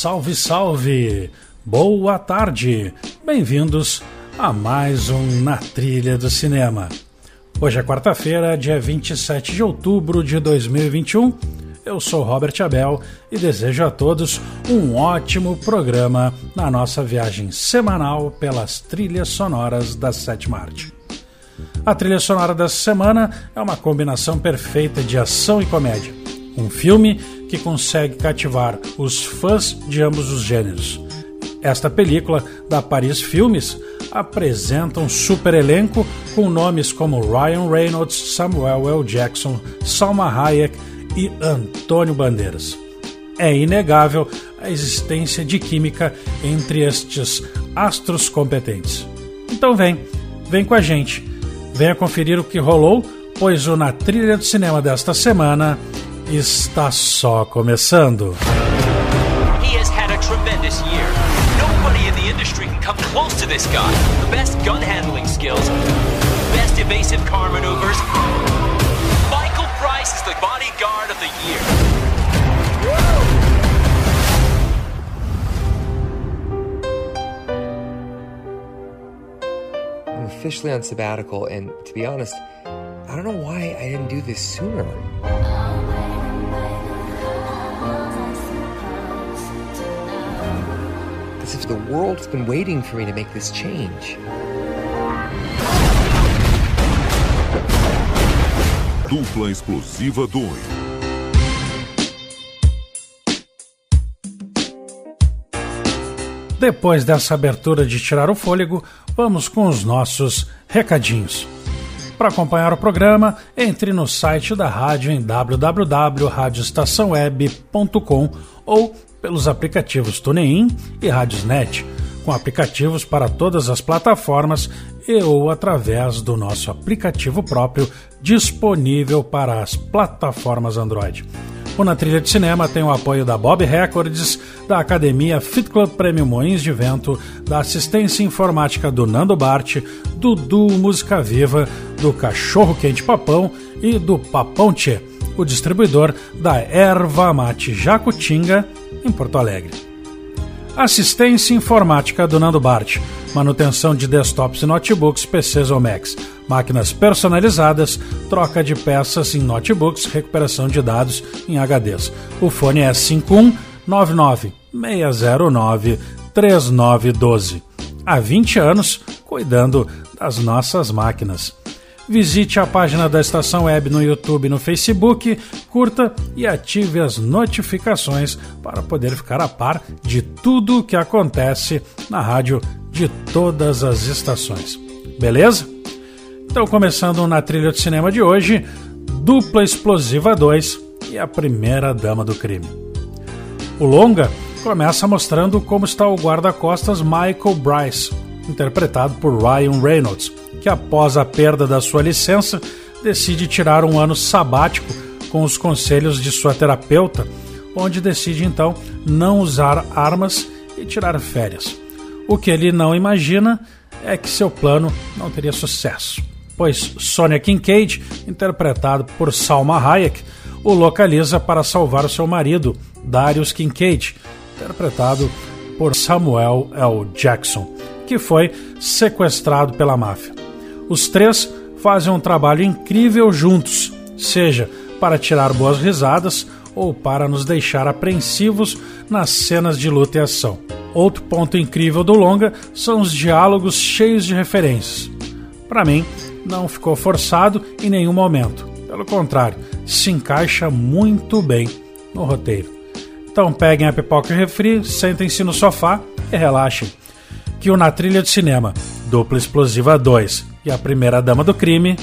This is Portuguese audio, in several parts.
Salve, salve! Boa tarde! Bem-vindos a mais um Na Trilha do Cinema. Hoje é quarta-feira, dia 27 de outubro de 2021. Eu sou Robert Abel e desejo a todos um ótimo programa na nossa viagem semanal pelas trilhas sonoras da sétima arte. A trilha sonora dessa semana é uma combinação perfeita de ação e comédia. Um filme que consegue cativar os fãs de ambos os gêneros. Esta película, da Paris Filmes, apresenta um super elenco com nomes como Ryan Reynolds, Samuel L. Jackson, Salma Hayek e Antônio Bandeiras. É inegável a existência de química entre estes astros competentes. Então vem, vem com a gente, venha conferir o que rolou, pois o Na Trilha do Cinema desta semana está só começando. He has had a tremendous year. Nobody in the industry can come close to this guy. The best gun handling skills, best evasive car maneuvers. Michael Price is the bodyguard of the year. I'm officially on sabbatical, and to be honest, I don't know why I didn't do this sooner. The world's been waiting for me to make this change. Dupla explosiva 2. Depois dessa abertura de tirar o fôlego, vamos com os nossos recadinhos. Para acompanhar o programa, entre no site da rádio em www.radioestaçãoweb.com ou pelos aplicativos TuneIn e Radiosnet, com aplicativos para todas as plataformas e ou através do nosso aplicativo próprio disponível para as plataformas Android. O Na Trilha de Cinema tem o apoio da Bob Records, da Academia Fit Club Prêmio Moinhos de Vento, da assistência informática do Nando Bart, do Duo Música Viva, do Cachorro Quente Papão e do Papão Tchê, o distribuidor da Erva Mate Jacutinga em Porto Alegre. Assistência informática do Nando Bart, manutenção de desktops e notebooks, PCs ou Macs, máquinas personalizadas, troca de peças em notebooks, recuperação de dados em HDs. O fone é 5199 609 3912. Há 20 anos cuidando das nossas máquinas. Visite a página da Estação Web no YouTube e no Facebook, curta e ative as notificações para poder ficar a par de tudo o que acontece na rádio de todas as estações. Beleza? Então, começando na trilha de cinema de hoje, Dupla Explosiva 2 e a Primeira Dama do Crime. O longa começa mostrando como está o guarda-costas Michael Bryce, interpretado por Ryan Reynolds, que após a perda da sua licença decide tirar um ano sabático com os conselhos de sua terapeuta, onde decide então não usar armas e tirar férias. O que ele não imagina é que seu plano não teria sucesso, pois Sonia Kincaid, interpretado por Salma Hayek, o localiza para salvar seu marido, Darius Kincaid, interpretado por Samuel L. Jackson, que foi sequestrado pela máfia. Os três fazem um trabalho incrível juntos, seja para tirar boas risadas ou para nos deixar apreensivos nas cenas de luta e ação. Outro ponto incrível do longa são os diálogos cheios de referências. Para mim, não ficou forçado em nenhum momento. Pelo contrário, se encaixa muito bem no roteiro. Então peguem a pipoca e refri, sentem-se no sofá e relaxem. Que o Na Trilha de Cinema, Dupla Explosiva 2 e a primeira dama do crime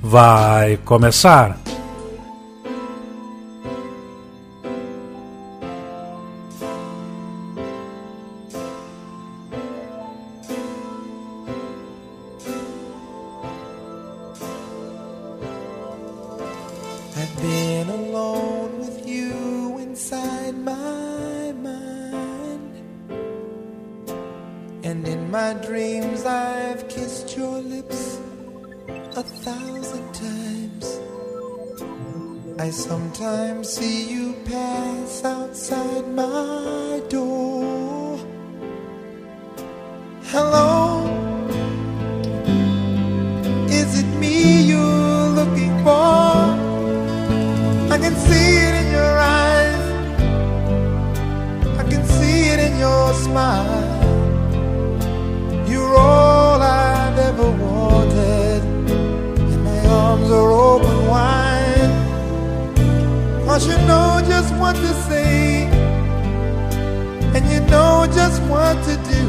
vai começar. Know just what to do.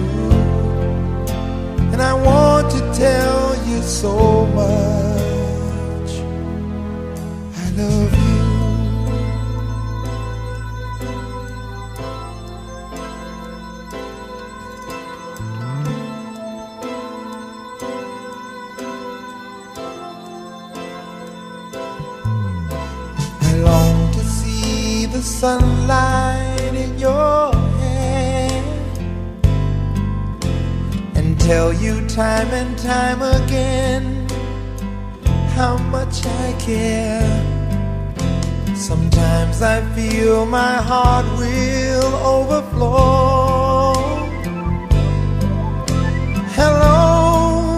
And I want to tell you so much. I love you. I long to see the sunlight tell you time and time again how much I care. Sometimes I feel my heart will overflow. Hello,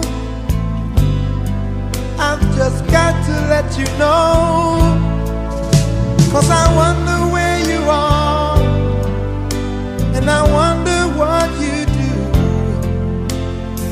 I've just got to let you know. Cause I wonder where you are, and I wonder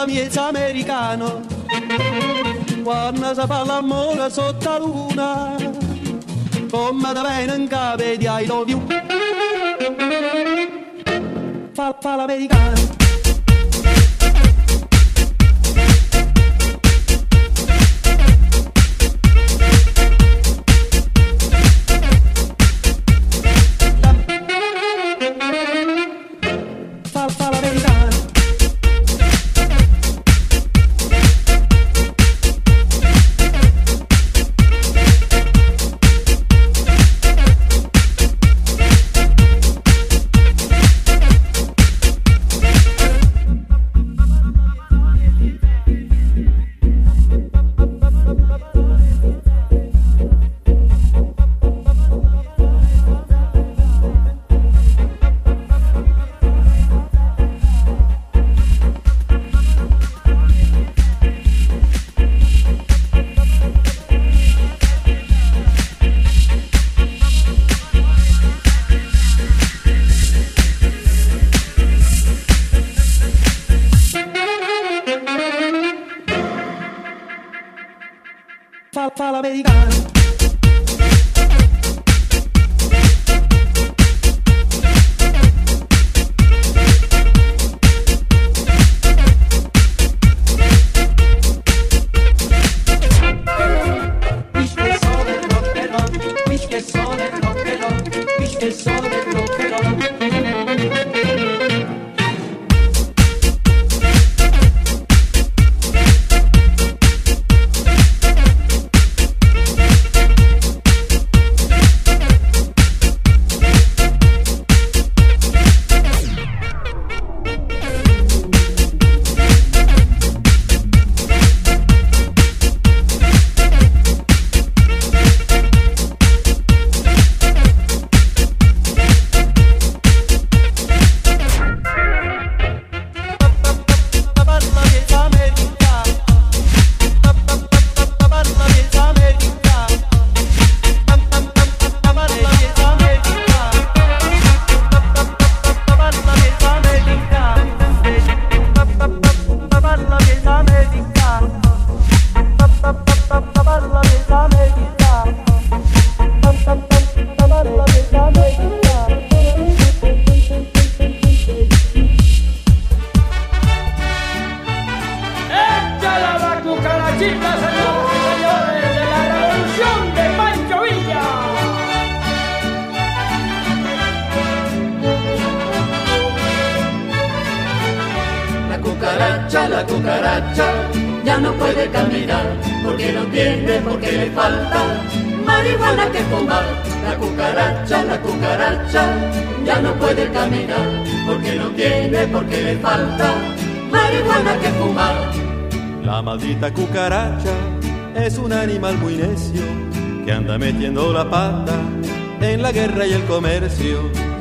la miezza americano, quando si parla amore sotto la luna, come te viene in capo di I love you. Fa, fa l'americano.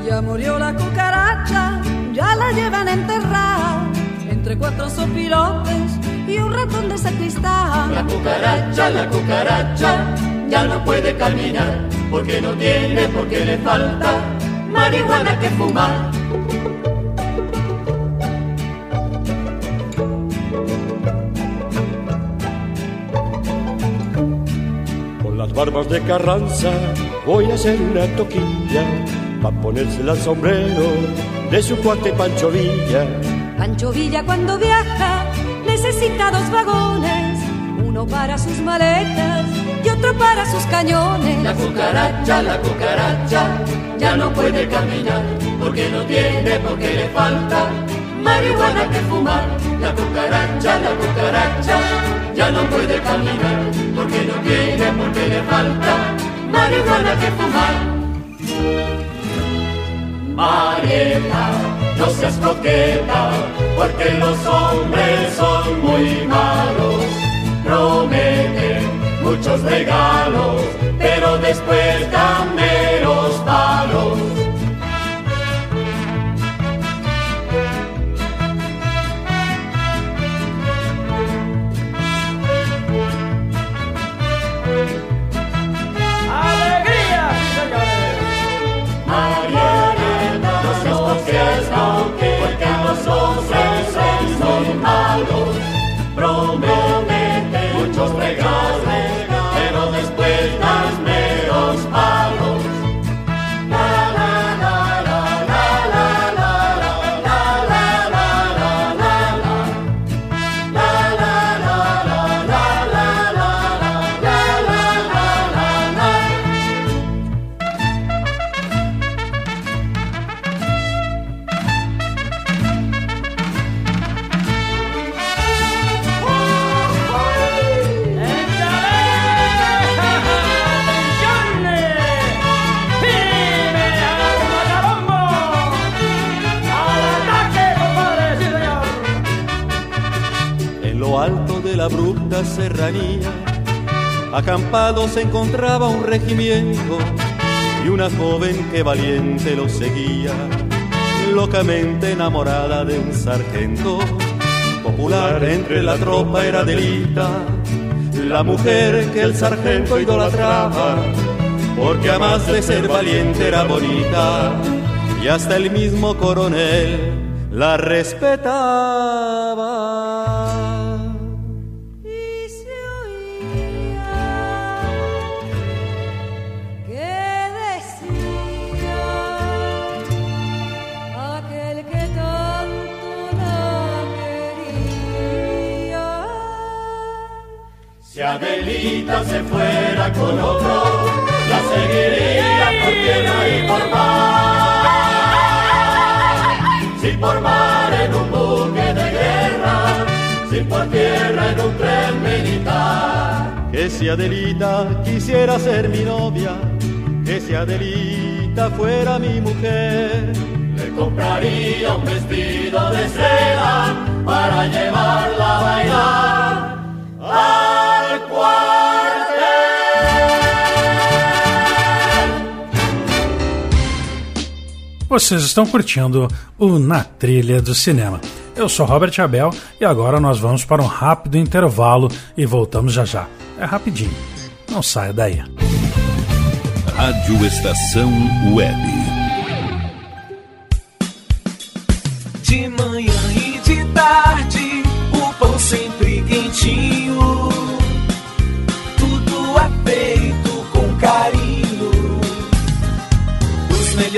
Ya murió la cucaracha, ya la llevan enterrada entre cuatro sopilotes y un ratón de sacristán. La cucaracha, la cucaracha, ya no puede caminar porque no tiene, porque le falta marihuana que fumar. Barbas de Carranza voy a hacer una toquilla pa' ponérsela al sombrero de su cuate Pancho Villa. Pancho Villa cuando viaja necesita dos vagones, uno para sus maletas y otro para sus cañones. La cucaracha, la cucaracha, ya no puede caminar porque no tiene, porque le falta marihuana que fumar. La cucaracha, la cucaracha, ya no puede caminar porque no tiene, porque le falta marihuana que fumar. Marieta, no seas coqueta, porque los hombres son muy malos. Prometen muchos regalos, pero después dan acampado se encontraba un regimiento y una joven que valiente lo seguía, locamente enamorada de un sargento. Popular entre la tropa era Delita, la mujer que el sargento idolatraba, porque a más de ser valiente era bonita, y hasta el mismo coronel la respetaba. Adelita se fuera con otro, la seguiría por tierra y por mar. Si por mar en un buque de guerra, si por tierra en un tren militar. Que si Adelita quisiera ser mi novia, que si Adelita fuera mi mujer. Le compraría un vestido de seda para llevarla a bailar. Vocês estão curtindo o Na Trilha do Cinema. Eu sou Robert Abel e agora nós vamos para um rápido intervalo e voltamos já já. É rapidinho. Não saia daí. Rádio Estação Web. De manhã e de tarde, o pão sempre quentinho.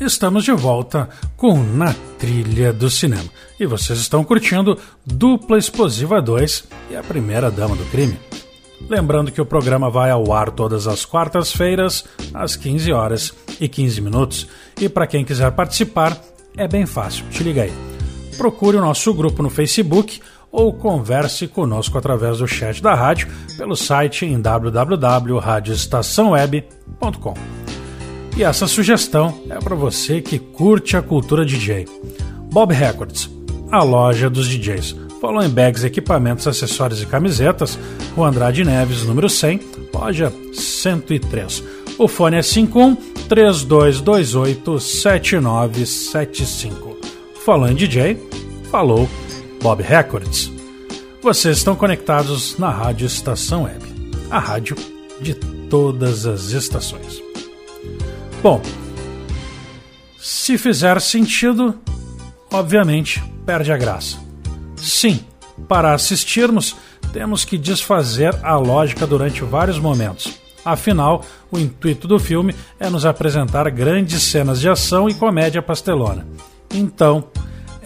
Estamos de volta com Na Trilha do Cinema. E vocês estão curtindo Dupla Explosiva 2 e a Primeira Dama do Crime. Lembrando que o programa vai ao ar todas as quartas-feiras, às 15 horas e 15 minutos. E para quem quiser participar, é bem fácil, te liga aí. Procure o nosso grupo no Facebook ou converse conosco através do chat da rádio pelo site em www.radioestaçãoweb.com. E essa sugestão é para você que curte a cultura DJ. Bob Records, a loja dos DJs. Falou em bags, equipamentos, acessórios e camisetas. Rua Andrade Neves, número 100, loja 103. O fone é 51 3228 7975. Falou em DJ, falou Bob Records. Vocês estão conectados na Rádio Estação Web, a rádio de todas as estações. Bom, se fizer sentido, obviamente perde a graça. Sim, para assistirmos, temos que desfazer a lógica durante vários momentos. Afinal, o intuito do filme é nos apresentar grandes cenas de ação e comédia pastelona. Então,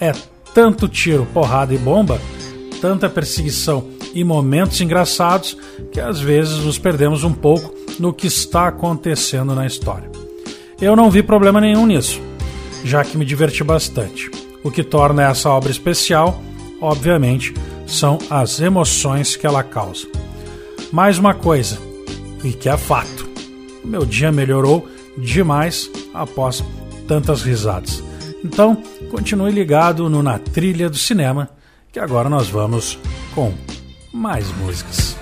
é tanto tiro, porrada e bomba, tanta perseguição e momentos engraçados que às vezes nos perdemos um pouco no que está acontecendo na história. Eu não vi problema nenhum nisso, já que me diverti bastante. O que torna essa obra especial, obviamente, são as emoções que ela causa. Mais uma coisa, e que é fato: meu dia melhorou demais após tantas risadas. Então, continue ligado no Na Trilha do Cinema, que agora nós vamos com mais músicas.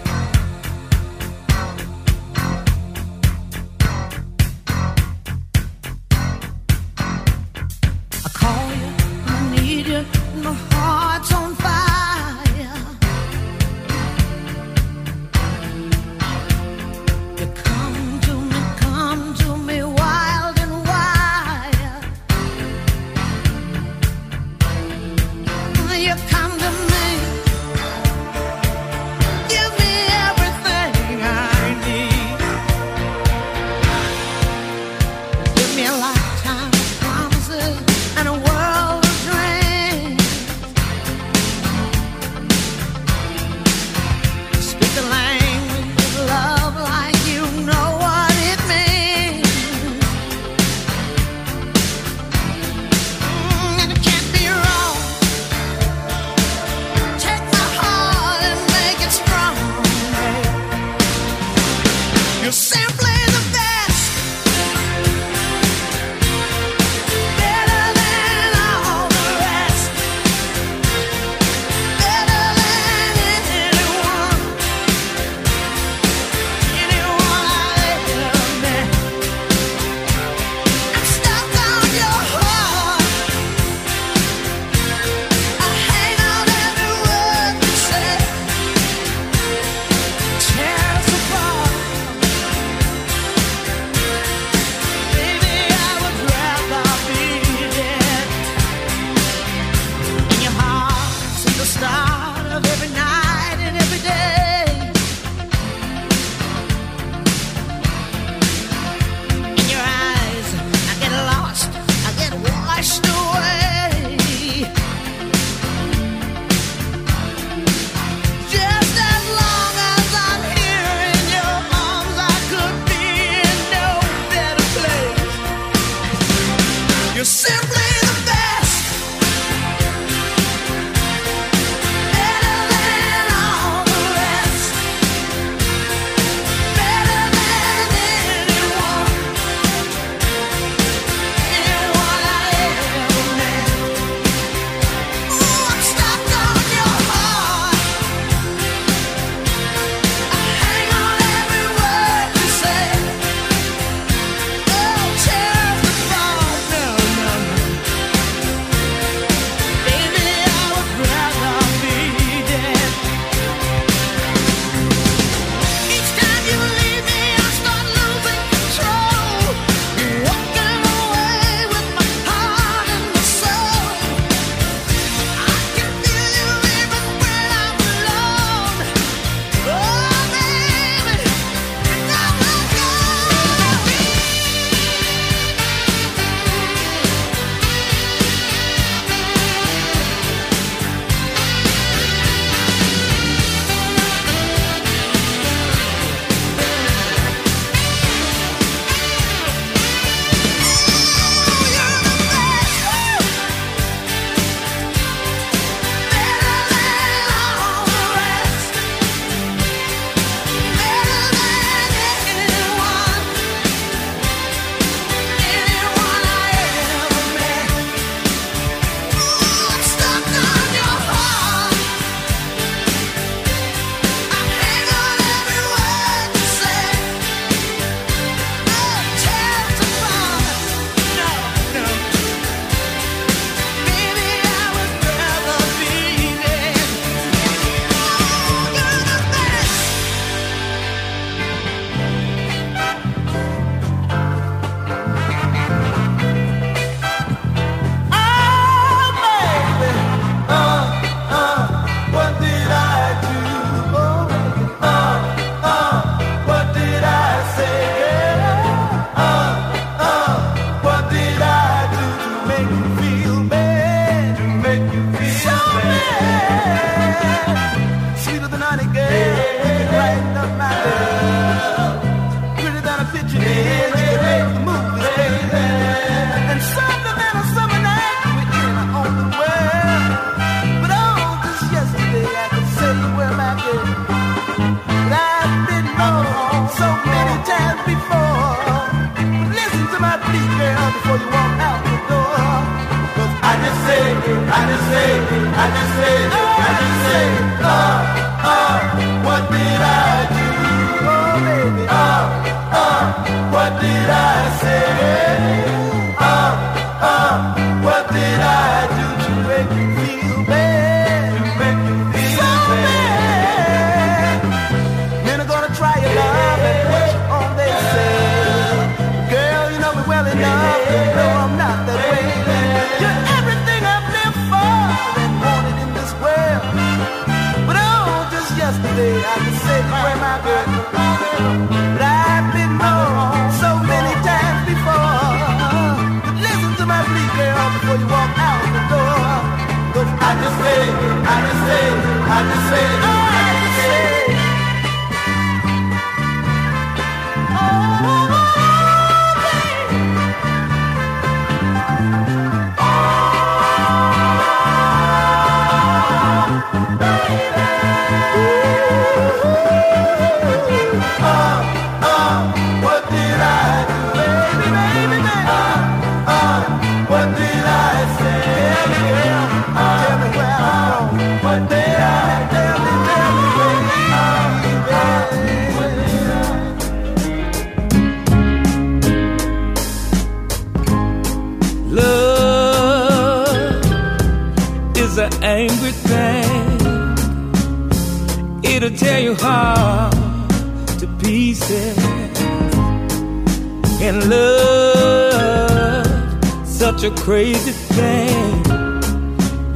Crazy thing.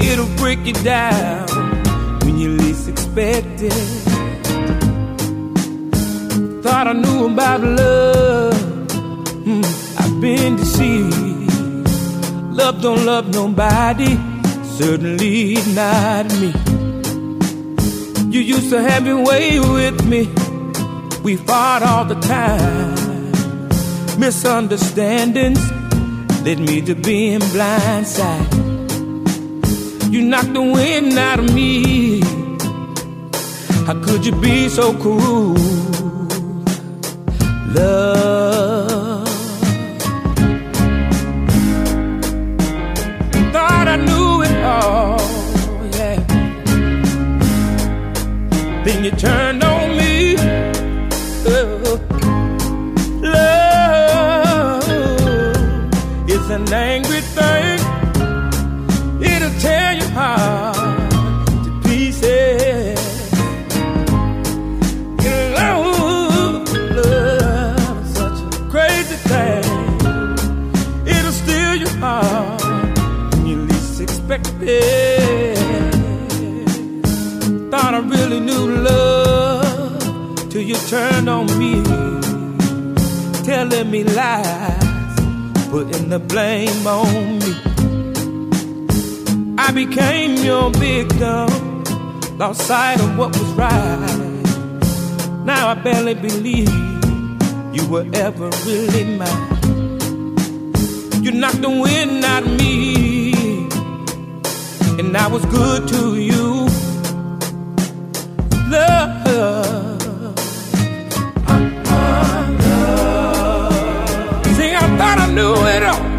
It'll break you down when you least expect it. Thought I knew about love. Hmm, I've been deceived. Love don't love nobody, certainly not me. You used to have your way with me. We fought all the time. Misunderstandings led me to being blindsided. You knocked the wind out of me. How could you be so cruel? Love. When you least expect it. Thought I really knew love till you turned on me, telling me lies, putting the blame on me. I became your victim, lost sight of what was right. Now I barely believe you were ever really mine. Knocked the wind out of me, and I was good to you. Love. See, I thought I knew it all.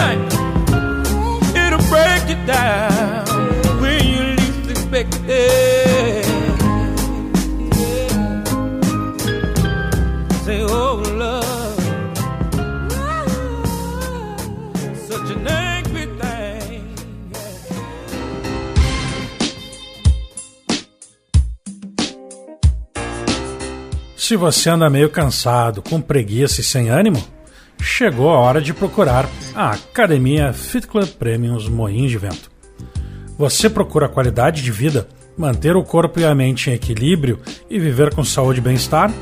Thing. It'll break you down when you least expect it. Say, oh, love, such an angry thing. Se você anda meio cansado, com preguiça e sem ânimo, chegou a hora de procurar a Academia Fit Club Premiums Moinhos de Vento. Você procura qualidade de vida, manter o corpo e a mente em equilíbrio e viver com saúde e bem-estar?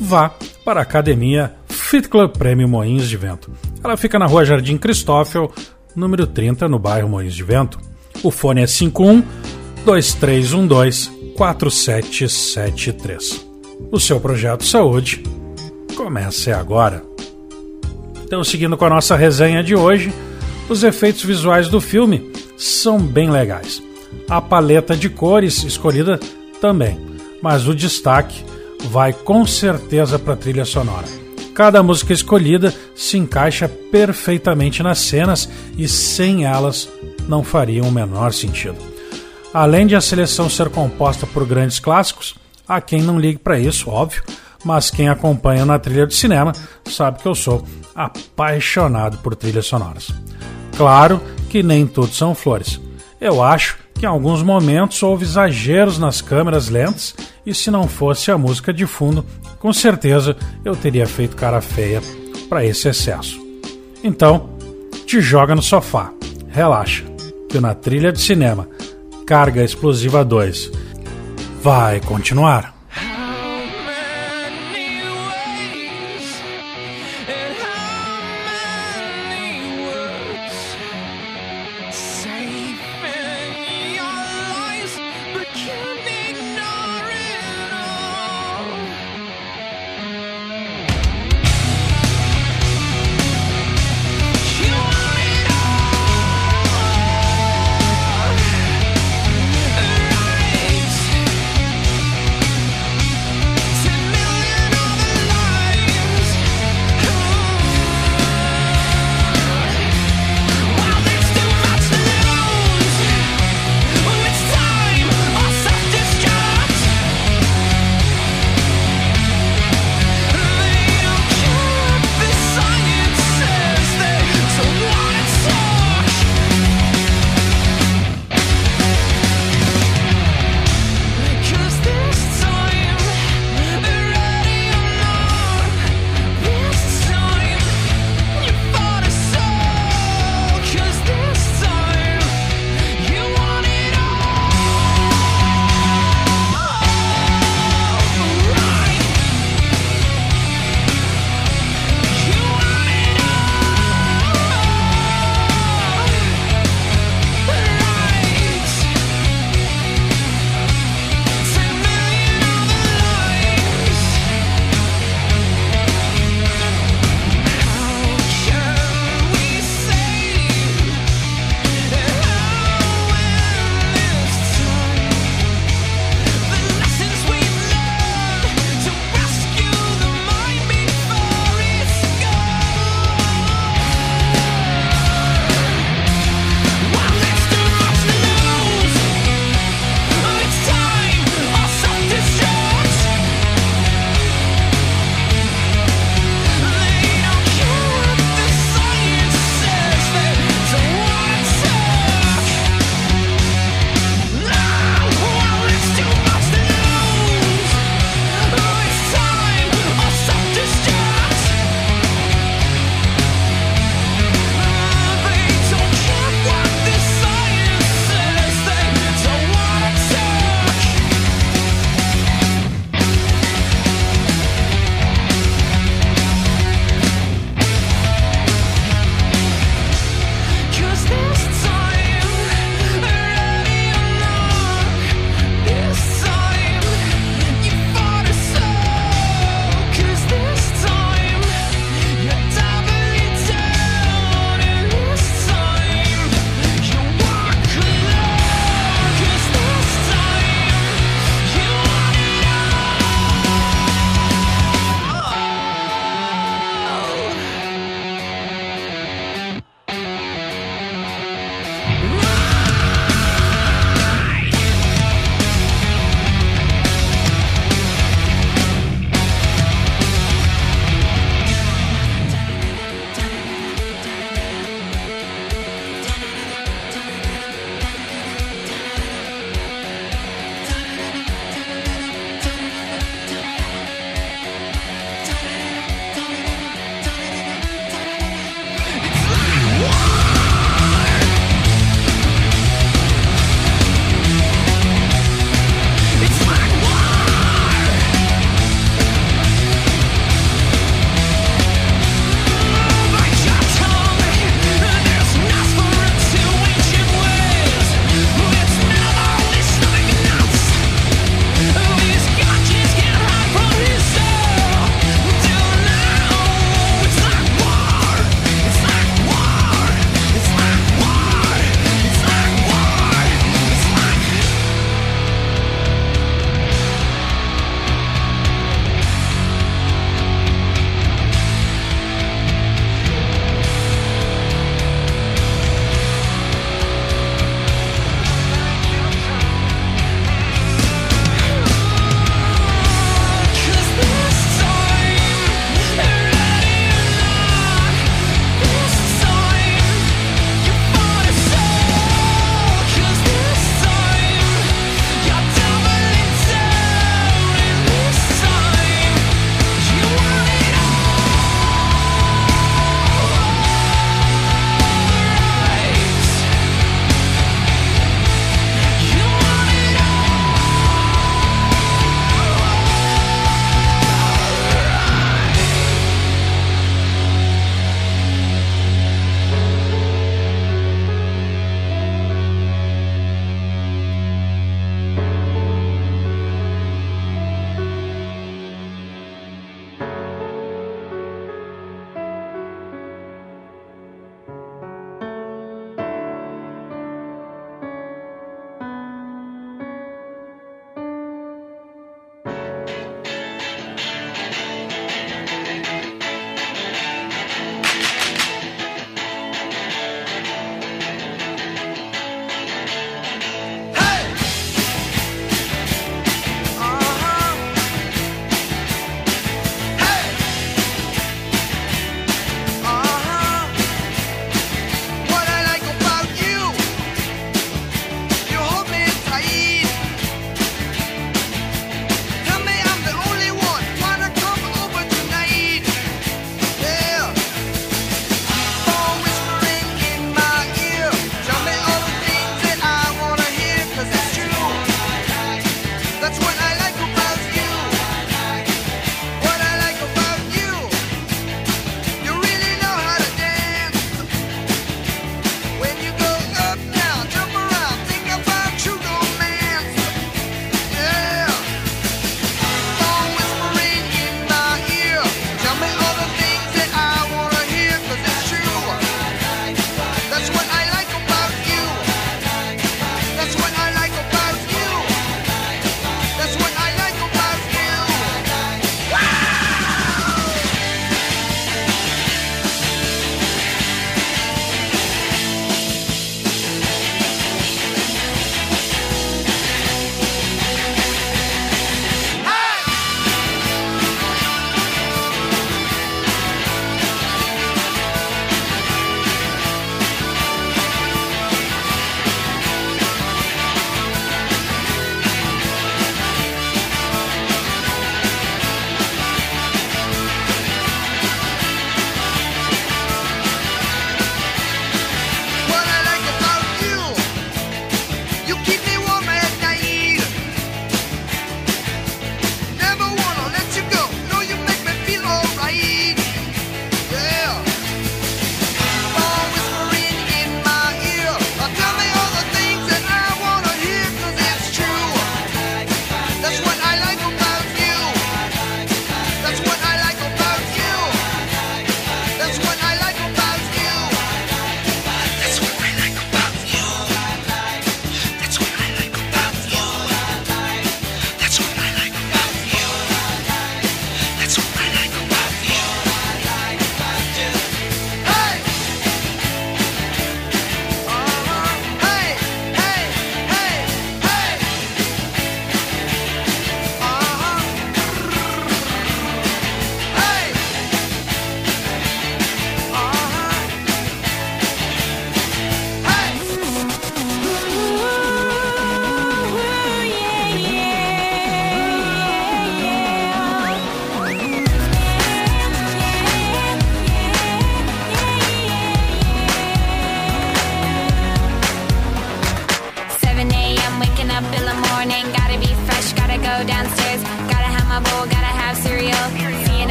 Vá para a Academia Fit Club Premium Moinhos de Vento. Ela fica na rua Jardim Cristófel, número 30, no bairro Moinhos de Vento. O fone é 51 2312 4773. O seu projeto Saúde começa agora. Então, seguindo com a nossa resenha de hoje, os efeitos visuais do filme são bem legais. A paleta de cores escolhida também, mas o destaque vai com certeza para a trilha sonora. Cada música escolhida se encaixa perfeitamente nas cenas e sem elas não faria o menor sentido. Além de a seleção ser composta por grandes clássicos, há quem não ligue para isso, óbvio, mas quem acompanha na trilha de cinema sabe que eu sou apaixonado por trilhas sonoras. Claro que nem tudo são flores. Eu acho que em alguns momentos houve exageros nas câmeras lentas e se não fosse a música de fundo, com certeza eu teria feito cara feia para esse excesso. Então, te joga no sofá, relaxa, que na trilha de cinema Carga Explosiva 2 vai continuar.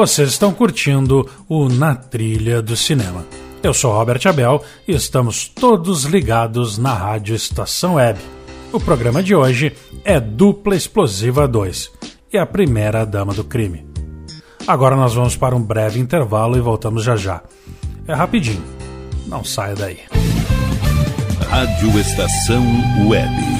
Vocês estão curtindo o Na Trilha do Cinema. Eu sou Robert Abel e estamos todos ligados na Rádio Estação Web. O programa de hoje é Dupla Explosiva 2 e a primeira dama do crime. Agora nós vamos para um breve intervalo e voltamos já já. É rapidinho, não saia daí. Rádio Estação Web.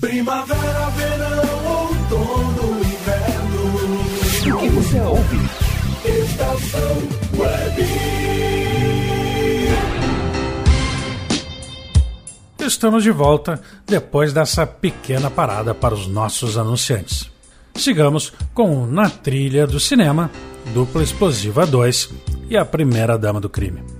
Primavera, verão, outono, inverno. O que você ouve? Estação Web. Estamos de volta depois dessa pequena parada para os nossos anunciantes. Sigamos com Na Trilha do Cinema, Dupla Explosiva 2 e A Primeira Dama do Crime.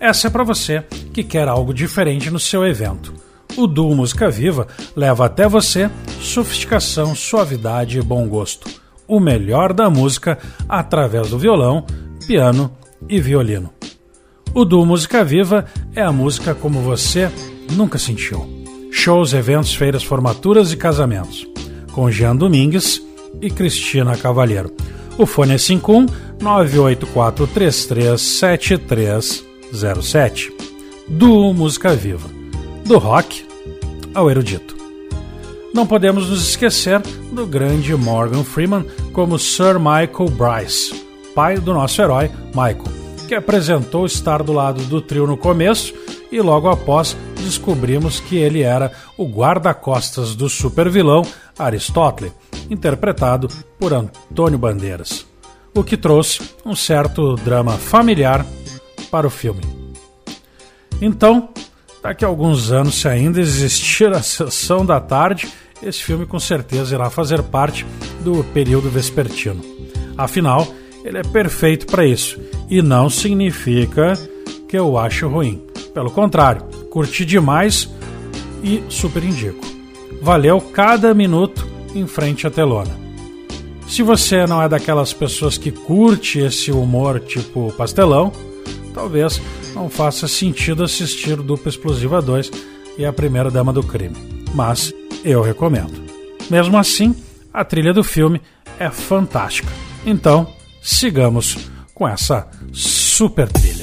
Essa é para você que quer algo diferente no seu evento. O Duo Música Viva leva até você sofisticação, suavidade e bom gosto. O melhor da música através do violão, piano e violino. O Duo Música Viva é a música como você nunca sentiu. Shows, eventos, feiras, formaturas e casamentos. Com Jean Domingues e Cristina Cavalheiro. O fone é 51 984337307. Duo Música Viva. Do rock ao erudito. Não podemos nos esquecer do grande Morgan Freeman como Sir Michael Bryce, pai do nosso herói Michael, que apresentou estar do lado do trio no começo e logo após descobrimos que ele era o guarda-costas do supervilão Aristóteles, interpretado por Antônio Bandeiras, o que trouxe um certo drama familiar para o filme. Então, daqui a alguns anos, se ainda existir a sessão da tarde, esse filme com certeza irá fazer parte do período vespertino. Afinal, ele é perfeito para isso e não significa que eu acho ruim. Pelo contrário, curti demais e super indico. Valeu cada minuto em frente à telona. Se você não é daquelas pessoas que curte esse humor tipo pastelão, talvez não faça sentido assistir Dupla Explosiva 2 e a Primeira Dama do Crime. Mas eu recomendo. Mesmo assim, a trilha do filme é fantástica. Então, sigamos com essa super trilha.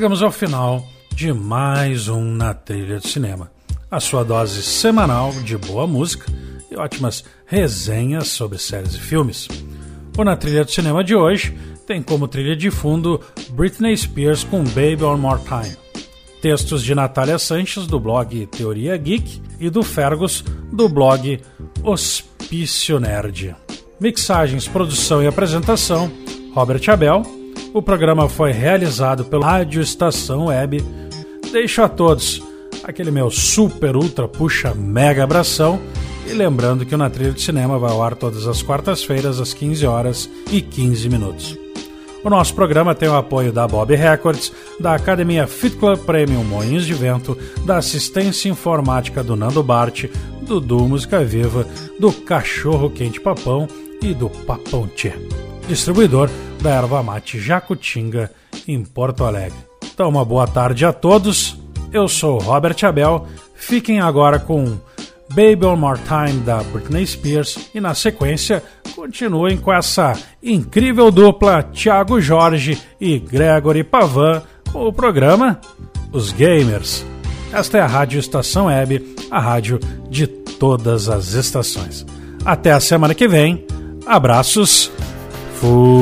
Chegamos ao final de mais um Na Trilha de Cinema. A sua dose semanal de boa música e ótimas resenhas sobre séries e filmes. O Na Trilha de Cinema de hoje tem como trilha de fundo Britney Spears com Baby One More Time. Textos de Natália Sanches, do blog Teoria Geek, e do Fergus, do blog Hospício Nerd. Mixagens, produção e apresentação, Robert Abel. O programa foi realizado pela Rádio Estação Web. Deixo a todos aquele meu super, ultra, puxa, mega abração. E lembrando que o Na Trilha de Cinema vai ao ar todas as quartas-feiras, às 15 horas e 15 minutos. O nosso programa tem o apoio da Bob Records, da Academia Fit Club Premium Moinhos de Vento, da assistência informática do Nando Bart, do Du Música Viva, do Cachorro Quente Papão e do Papão Tchê. Distribuidor da Erva Mate Jacutinga, em Porto Alegre. Então, uma boa tarde a todos. Eu sou Robert Abel. Fiquem agora com Baby One More Time da Britney Spears e na sequência continuem com essa incrível dupla Thiago Jorge e Gregory Pavan com o programa Os Gamers. Esta é a Rádio Estação Web, a rádio de todas as estações. Até a semana que vem. Abraços. Fui.